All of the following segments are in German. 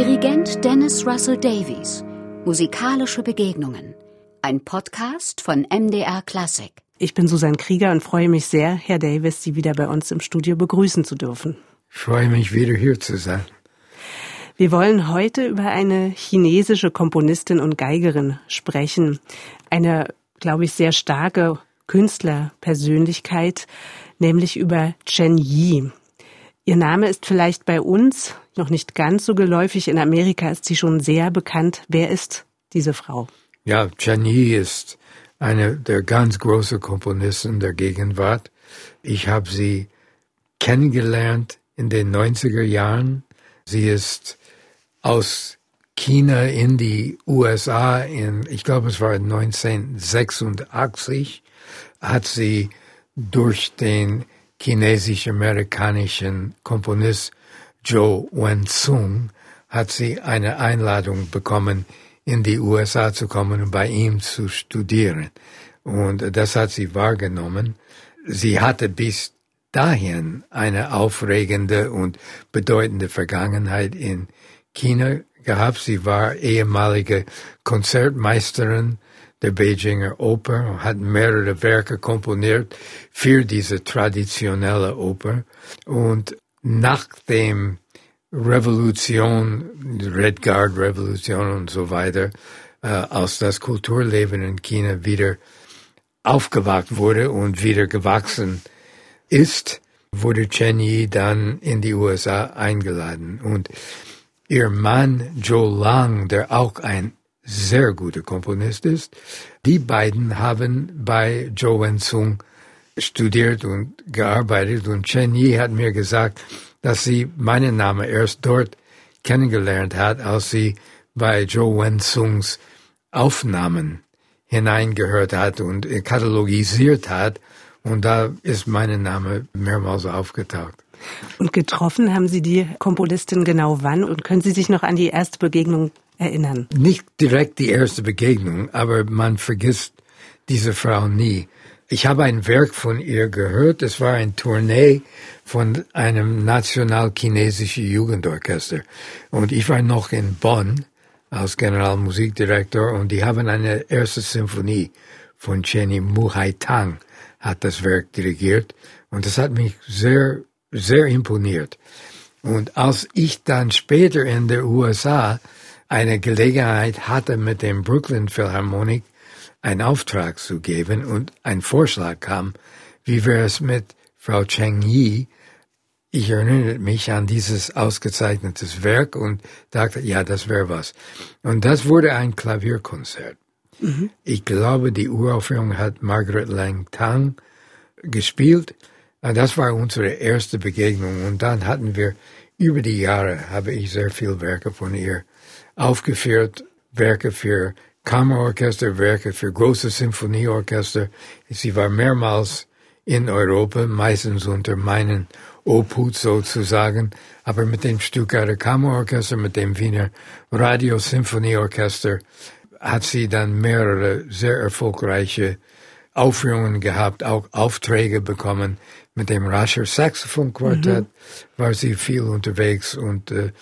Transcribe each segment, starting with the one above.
Dirigent Dennis Russell Davies. Musikalische Begegnungen. Ein Podcast von MDR Classic. Ich bin Susanne Krieger und freue mich sehr, Herr Davis, Sie wieder bei uns im Studio begrüßen zu dürfen. Ich freue mich, wieder hier zu sein. Wir wollen heute über eine chinesische Komponistin und Geigerin sprechen. Eine, glaube ich, sehr starke Künstlerpersönlichkeit, nämlich über Chen Yi. Ihr Name ist vielleicht bei uns noch nicht ganz so geläufig. In Amerika ist sie schon sehr bekannt. Wer ist diese Frau? Ja, Yi ist eine der ganz großen Komponisten der Gegenwart. Ich habe sie kennengelernt in den 90er Jahren. Sie ist aus China in die USA in, ich glaube es war 1986, hat sie durch den chinesisch-amerikanischen Komponist Joe Wen-sung hat sie eine Einladung bekommen, in die USA zu kommen und bei ihm zu studieren. Und das hat sie wahrgenommen. Sie hatte bis dahin eine aufregende und bedeutende Vergangenheit in China gehabt. Sie war ehemalige Konzertmeisterin der Beijinger Oper hat mehrere Werke komponiert für diese traditionelle Oper. Und nach dem Revolution, Red Guard Revolution und so weiter, äh, als das Kulturleben in China wieder aufgewacht wurde und wieder gewachsen ist, wurde Chen Yi dann in die USA eingeladen. Und ihr Mann Joe Lang, der auch ein sehr guter Komponist ist, die beiden haben bei Joe Wen-sung studiert und gearbeitet und Chen Yi hat mir gesagt, dass sie meinen Namen erst dort kennengelernt hat, als sie bei Joe Wen-sungs Aufnahmen hineingehört hat und katalogisiert hat. Und da ist mein Name mehrmals aufgetaucht. Und getroffen haben Sie die Komponistin genau wann? Und können Sie sich noch an die erste Begegnung erinnern? Nicht direkt die erste Begegnung, aber man vergisst diese Frau nie. Ich habe ein Werk von ihr gehört. Es war ein Tournee von einem national-chinesischen Jugendorchester. Und ich war noch in Bonn als Generalmusikdirektor und die haben eine erste Symphonie von Chenny Muhai Tang hat das Werk dirigiert. Und das hat mich sehr, sehr imponiert. Und als ich dann später in der USA eine Gelegenheit hatte, mit dem Brooklyn Philharmonic einen Auftrag zu geben und ein Vorschlag kam, wie wäre es mit Frau Cheng Yi. Ich erinnere mich an dieses ausgezeichnetes Werk und dachte, ja, das wäre was. Und das wurde ein Klavierkonzert. Mhm. Ich glaube, die Uraufführung hat Margaret Lang Tang gespielt. Das war unsere erste Begegnung. Und dann hatten wir über die Jahre, habe ich sehr viel Werke von ihr aufgeführt, Werke für Kammerorchester, Werke für große Symphonieorchester. Sie war mehrmals in Europa, meistens unter meinen Obhut sozusagen, aber mit dem Stuttgarter Kammerorchester, mit dem Wiener Radiosymphonieorchester hat sie dann mehrere sehr erfolgreiche Aufführungen gehabt, auch Aufträge bekommen. Mit dem Rascher Saxophonquartett mhm. war sie viel unterwegs und äh,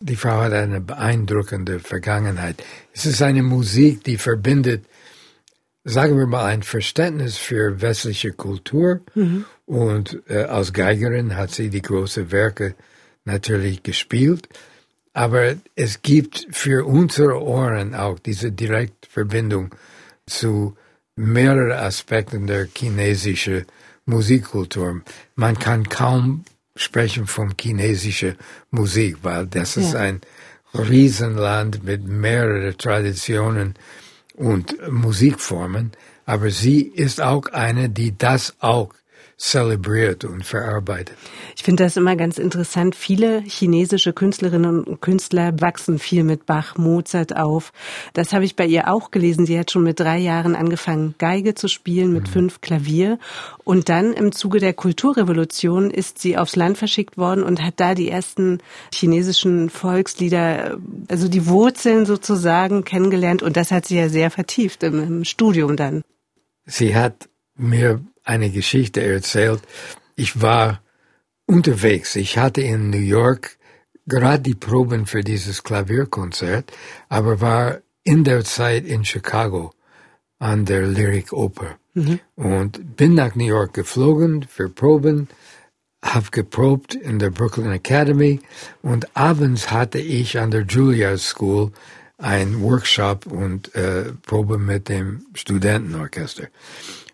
die Frau hat eine beeindruckende Vergangenheit. Es ist eine Musik, die verbindet, sagen wir mal, ein Verständnis für westliche Kultur. Mhm. Und äh, als Geigerin hat sie die großen Werke natürlich gespielt. Aber es gibt für unsere Ohren auch diese Direktverbindung zu mehreren Aspekten der chinesischen Musikkultur. Man kann kaum sprechen von chinesischer Musik, weil das ja. ist ein Riesenland mit mehreren Traditionen und Musikformen. Aber sie ist auch eine, die das auch zelebriert und verarbeitet. Ich finde das immer ganz interessant. Viele chinesische Künstlerinnen und Künstler wachsen viel mit Bach, Mozart auf. Das habe ich bei ihr auch gelesen. Sie hat schon mit drei Jahren angefangen, Geige zu spielen, mit mhm. fünf Klavier. Und dann im Zuge der Kulturrevolution ist sie aufs Land verschickt worden und hat da die ersten chinesischen Volkslieder, also die Wurzeln sozusagen kennengelernt. Und das hat sie ja sehr vertieft im, im Studium dann. Sie hat mir eine Geschichte erzählt. Ich war unterwegs. Ich hatte in New York gerade die Proben für dieses Klavierkonzert, aber war in der Zeit in Chicago an der Lyric Oper mhm. und bin nach New York geflogen für Proben, habe geprobt in der Brooklyn Academy und abends hatte ich an der Juilliard School ein Workshop und äh, Probe mit dem Studentenorchester.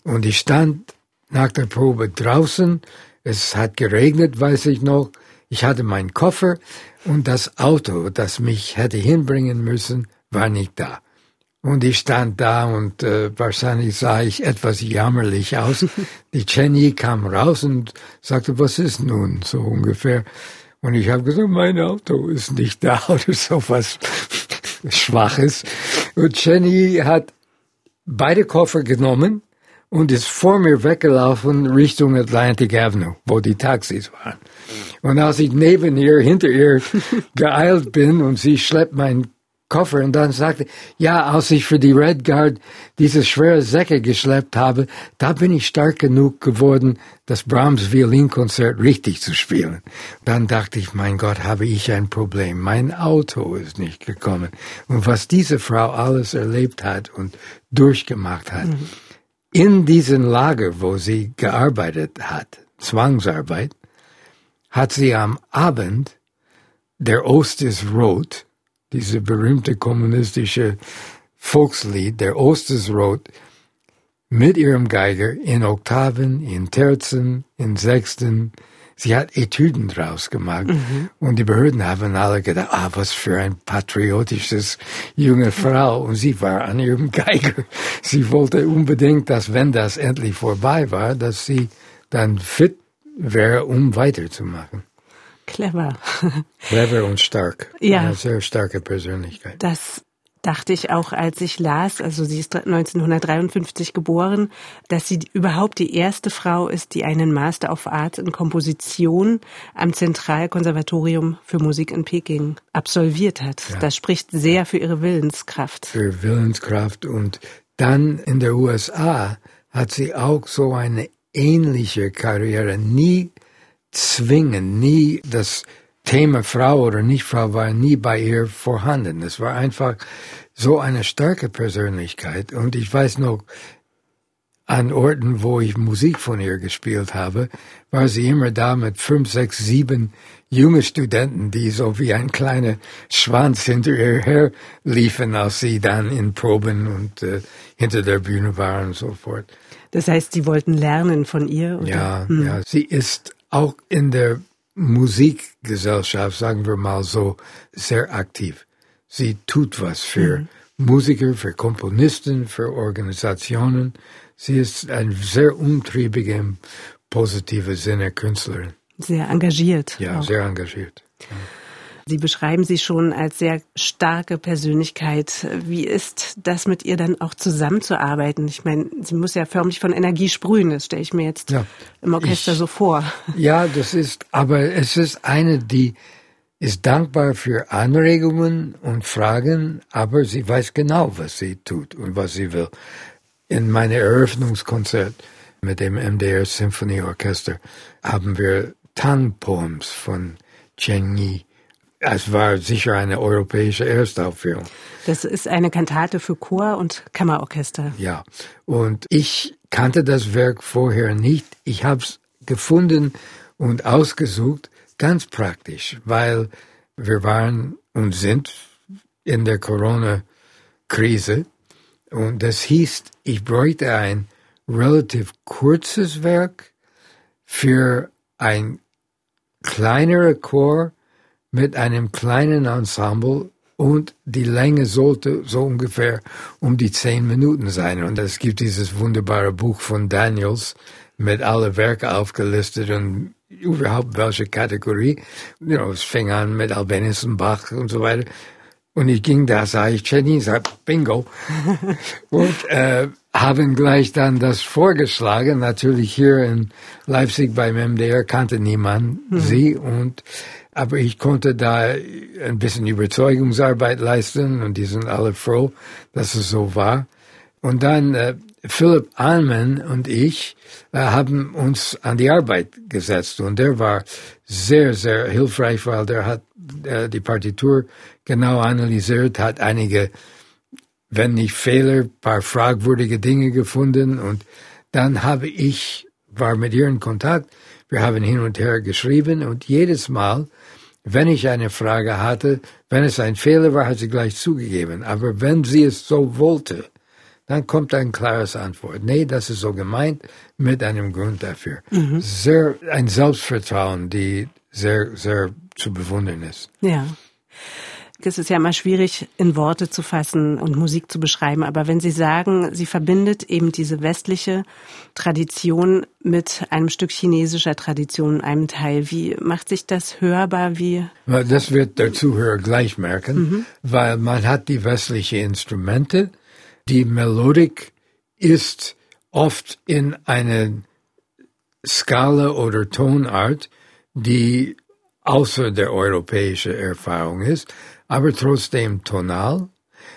Und ich stand nach der Probe draußen, es hat geregnet, weiß ich noch, ich hatte meinen Koffer und das Auto, das mich hätte hinbringen müssen, war nicht da. Und ich stand da und äh, wahrscheinlich sah ich etwas jammerlich aus. Die Jenny kam raus und sagte, was ist nun so ungefähr? Und ich habe gesagt, mein Auto ist nicht da oder sowas Schwaches. Und Jenny hat beide Koffer genommen und ist vor mir weggelaufen Richtung Atlantic Avenue, wo die Taxis waren. Und als ich neben ihr, hinter ihr geeilt bin und sie schleppt mein Koffer und dann sagte, ja, als ich für die Red Guard diese schwere Säcke geschleppt habe, da bin ich stark genug geworden, das Brahms Violinkonzert richtig zu spielen. Dann dachte ich, mein Gott, habe ich ein Problem. Mein Auto ist nicht gekommen. Und was diese Frau alles erlebt hat und durchgemacht hat, mhm. In diesem Lager, wo sie gearbeitet hat, Zwangsarbeit, hat sie am Abend, der Ost ist rot, diese berühmte kommunistische Volkslied, der Ostersrot, mit ihrem Geiger in Oktaven, in Terzen, in Sechsten. Sie hat Etüden draus gemacht. Mhm. Und die Behörden haben alle gedacht, ah, was für ein patriotisches junge Frau. Und sie war an ihrem Geiger. Sie wollte unbedingt, dass wenn das endlich vorbei war, dass sie dann fit wäre, um weiterzumachen. Clever. Clever und stark. Ja. Eine sehr starke Persönlichkeit. Das dachte ich auch, als ich las, also sie ist 1953 geboren, dass sie überhaupt die erste Frau ist, die einen Master of Arts in Komposition am Zentralkonservatorium für Musik in Peking absolviert hat. Ja. Das spricht sehr für ihre Willenskraft. Für Willenskraft und dann in der USA hat sie auch so eine ähnliche Karriere nie zwingen, nie das Thema Frau oder nicht Frau war nie bei ihr vorhanden. Es war einfach so eine starke Persönlichkeit. Und ich weiß noch, an Orten, wo ich Musik von ihr gespielt habe, war sie immer da mit fünf, sechs, sieben junge Studenten, die so wie ein kleiner Schwanz hinter ihr her liefen, als sie dann in Proben und äh, hinter der Bühne waren und so fort. Das heißt, sie wollten lernen von ihr? Oder? Ja, hm. ja. Sie ist auch in der Musikgesellschaft, sagen wir mal so, sehr aktiv. Sie tut was für mhm. Musiker, für Komponisten, für Organisationen. Sie ist eine sehr umtriebige, im positiven Sinne Künstlerin. Sehr engagiert. Ja, auch. sehr engagiert. Ja. Sie beschreiben sie schon als sehr starke Persönlichkeit. Wie ist das mit ihr dann auch zusammenzuarbeiten? Ich meine, sie muss ja förmlich von Energie sprühen. Das stelle ich mir jetzt ja, im Orchester ich, so vor. Ja, das ist, aber es ist eine, die ist dankbar für Anregungen und Fragen, aber sie weiß genau, was sie tut und was sie will. In meinem Eröffnungskonzert mit dem MDR Symphonieorchester haben wir Tang-Poems von Cheng Yi es war sicher eine europäische Erstaufführung. Das ist eine Kantate für Chor und Kammerorchester. Ja, und ich kannte das Werk vorher nicht. Ich habe es gefunden und ausgesucht, ganz praktisch, weil wir waren und sind in der Corona-Krise und das hieß, ich bräuchte ein relativ kurzes Werk für ein kleinerer Chor mit einem kleinen Ensemble und die Länge sollte so ungefähr um die zehn Minuten sein. Und es gibt dieses wunderbare Buch von Daniels mit alle Werke aufgelistet und überhaupt welche Kategorie. You know, es fing an mit Albenius und Bach und so weiter. Und ich ging da, sah ich Jenny, sag Bingo. und äh, haben gleich dann das vorgeschlagen. Natürlich hier in Leipzig beim MDR kannte niemand mhm. sie und aber ich konnte da ein bisschen Überzeugungsarbeit leisten und die sind alle froh, dass es so war. Und dann äh, Philipp Alman und ich äh, haben uns an die Arbeit gesetzt. Und der war sehr, sehr hilfreich, weil der hat äh, die Partitur genau analysiert, hat einige, wenn nicht Fehler, paar fragwürdige Dinge gefunden. Und dann habe ich, war mit ihr in Kontakt, wir haben hin und her geschrieben und jedes Mal, wenn ich eine Frage hatte, wenn es ein Fehler war, hat sie gleich zugegeben. Aber wenn sie es so wollte, dann kommt ein klares Antwort. Nee, das ist so gemeint, mit einem Grund dafür. Mhm. Sehr, ein Selbstvertrauen, die sehr, sehr zu bewundern ist. Ja. Es ist ja immer schwierig, in Worte zu fassen und Musik zu beschreiben. Aber wenn Sie sagen, sie verbindet eben diese westliche Tradition mit einem Stück chinesischer Tradition, einem Teil, wie macht sich das hörbar? Wie? Das wird der Zuhörer gleich merken, mhm. weil man hat die westlichen Instrumente. Die Melodik ist oft in einer Skala oder Tonart, die außer der europäischen Erfahrung ist, aber trotzdem tonal.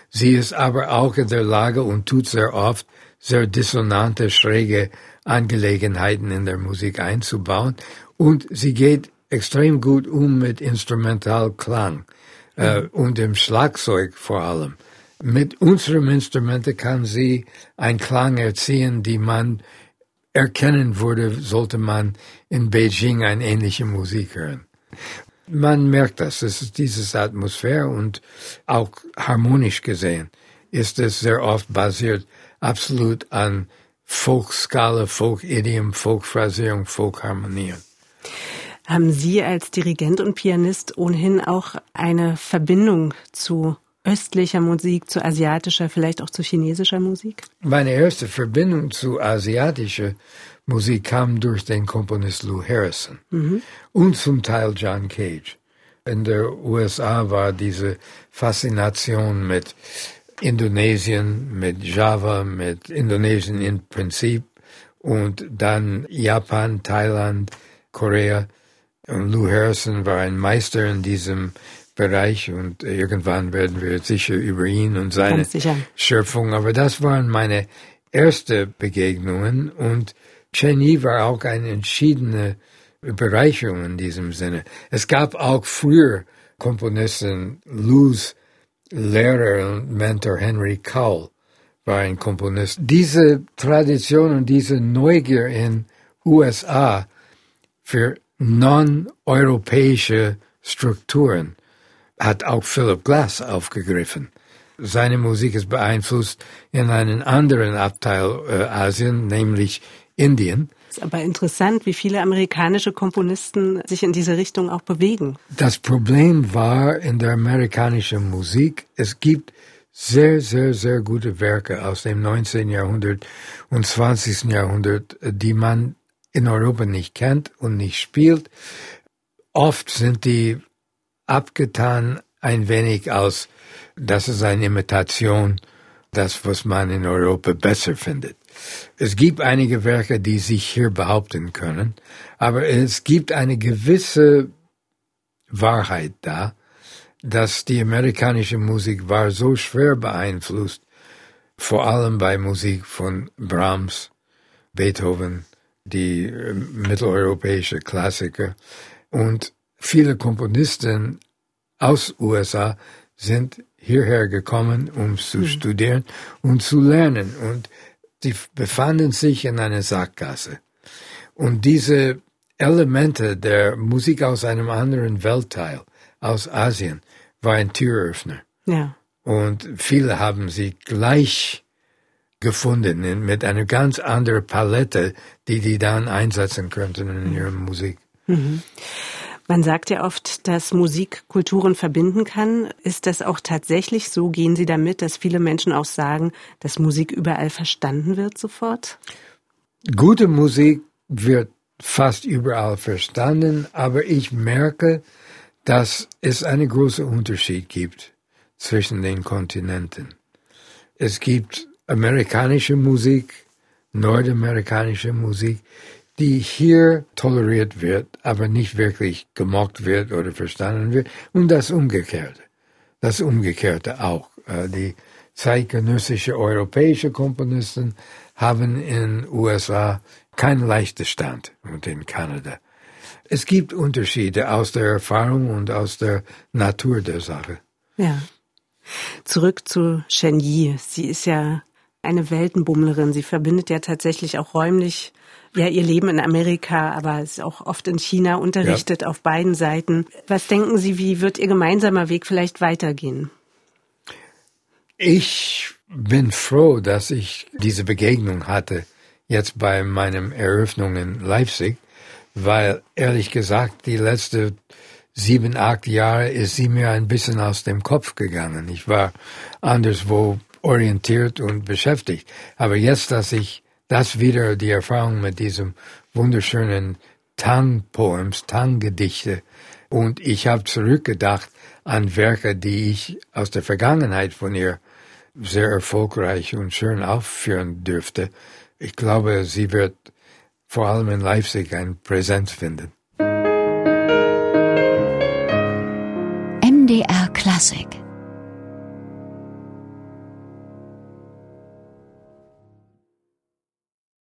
Sie ist aber auch in der Lage und tut sehr oft sehr dissonante, schräge Angelegenheiten in der Musik einzubauen. Und sie geht extrem gut um mit Instrumentalklang äh, mhm. und dem Schlagzeug vor allem. Mit unserem Instrumente kann sie einen Klang erziehen, die man erkennen würde, sollte man in Beijing eine ähnliche Musik hören. Man merkt das, es ist dieses Atmosphäre und auch harmonisch gesehen ist es sehr oft basiert absolut an Folkskala, Folk-Idiom, Folkphrasierung, Folkharmonien. Haben Sie als Dirigent und Pianist ohnehin auch eine Verbindung zu östlicher Musik, zu asiatischer, vielleicht auch zu chinesischer Musik? Meine erste Verbindung zu asiatischer Musik kam durch den Komponist Lou Harrison mhm. und zum Teil John Cage. In der USA war diese Faszination mit Indonesien, mit Java, mit Indonesien im Prinzip und dann Japan, Thailand, Korea. Und Lou Harrison war ein Meister in diesem Bereich und irgendwann werden wir sicher über ihn und seine Schöpfung, aber das waren meine erste Begegnungen und Cheney war auch eine entschiedene Bereicherung in diesem Sinne. Es gab auch früher Komponisten, Lou's Lehrer und Mentor Henry Cowell war ein Komponist. Diese Tradition und diese Neugier in USA für non-europäische Strukturen hat auch Philip Glass aufgegriffen. Seine Musik ist beeinflusst in einen anderen Abteil äh, Asien, nämlich Indien. Ist aber interessant, wie viele amerikanische Komponisten sich in diese Richtung auch bewegen. Das Problem war in der amerikanischen Musik, es gibt sehr, sehr, sehr gute Werke aus dem 19. Jahrhundert und 20. Jahrhundert, die man in Europa nicht kennt und nicht spielt. Oft sind die abgetan ein wenig als, das ist eine Imitation, das, was man in Europa besser findet. Es gibt einige Werke, die sich hier behaupten können, aber es gibt eine gewisse Wahrheit da, dass die amerikanische Musik war so schwer beeinflusst, vor allem bei Musik von Brahms, Beethoven, die äh, mitteleuropäische Klassiker und viele Komponisten aus USA sind hierher gekommen, um zu mhm. studieren und zu lernen. Und die befanden sich in einer Sackgasse. Und diese Elemente der Musik aus einem anderen Weltteil, aus Asien, war ein Türöffner. Ja. Und viele haben sie gleich gefunden mit einer ganz anderen Palette, die die dann einsetzen könnten in ihrer Musik. Mhm. Man sagt ja oft, dass Musik Kulturen verbinden kann. Ist das auch tatsächlich so? Gehen Sie damit, dass viele Menschen auch sagen, dass Musik überall verstanden wird sofort? Gute Musik wird fast überall verstanden, aber ich merke, dass es einen großen Unterschied gibt zwischen den Kontinenten. Es gibt amerikanische Musik, nordamerikanische Musik, die hier toleriert wird, aber nicht wirklich gemocht wird oder verstanden wird. Und das Umgekehrte. Das Umgekehrte auch. Äh, die zeitgenössische europäische Komponisten haben in USA keinen leichten Stand und in Kanada. es gibt Unterschiede aus der Erfahrung und aus der Natur der Sache. Ja. Zurück zu Shen Yi. Sie ist ja eine Weltenbummlerin. Sie verbindet ja tatsächlich auch räumlich ja ihr Leben in Amerika, aber ist auch oft in China unterrichtet ja. auf beiden Seiten. Was denken Sie, wie wird Ihr gemeinsamer Weg vielleicht weitergehen? Ich bin froh, dass ich diese Begegnung hatte jetzt bei meinem Eröffnung in Leipzig, weil ehrlich gesagt die letzte sieben, acht Jahre ist sie mir ein bisschen aus dem Kopf gegangen. Ich war anderswo orientiert und beschäftigt. Aber jetzt, dass ich das wieder, die Erfahrung mit diesem wunderschönen Tang-Poems, Tang-Gedichte, und ich habe zurückgedacht an Werke, die ich aus der Vergangenheit von ihr sehr erfolgreich und schön aufführen dürfte. Ich glaube, sie wird vor allem in Leipzig ein Präsenz finden. MDR Klassik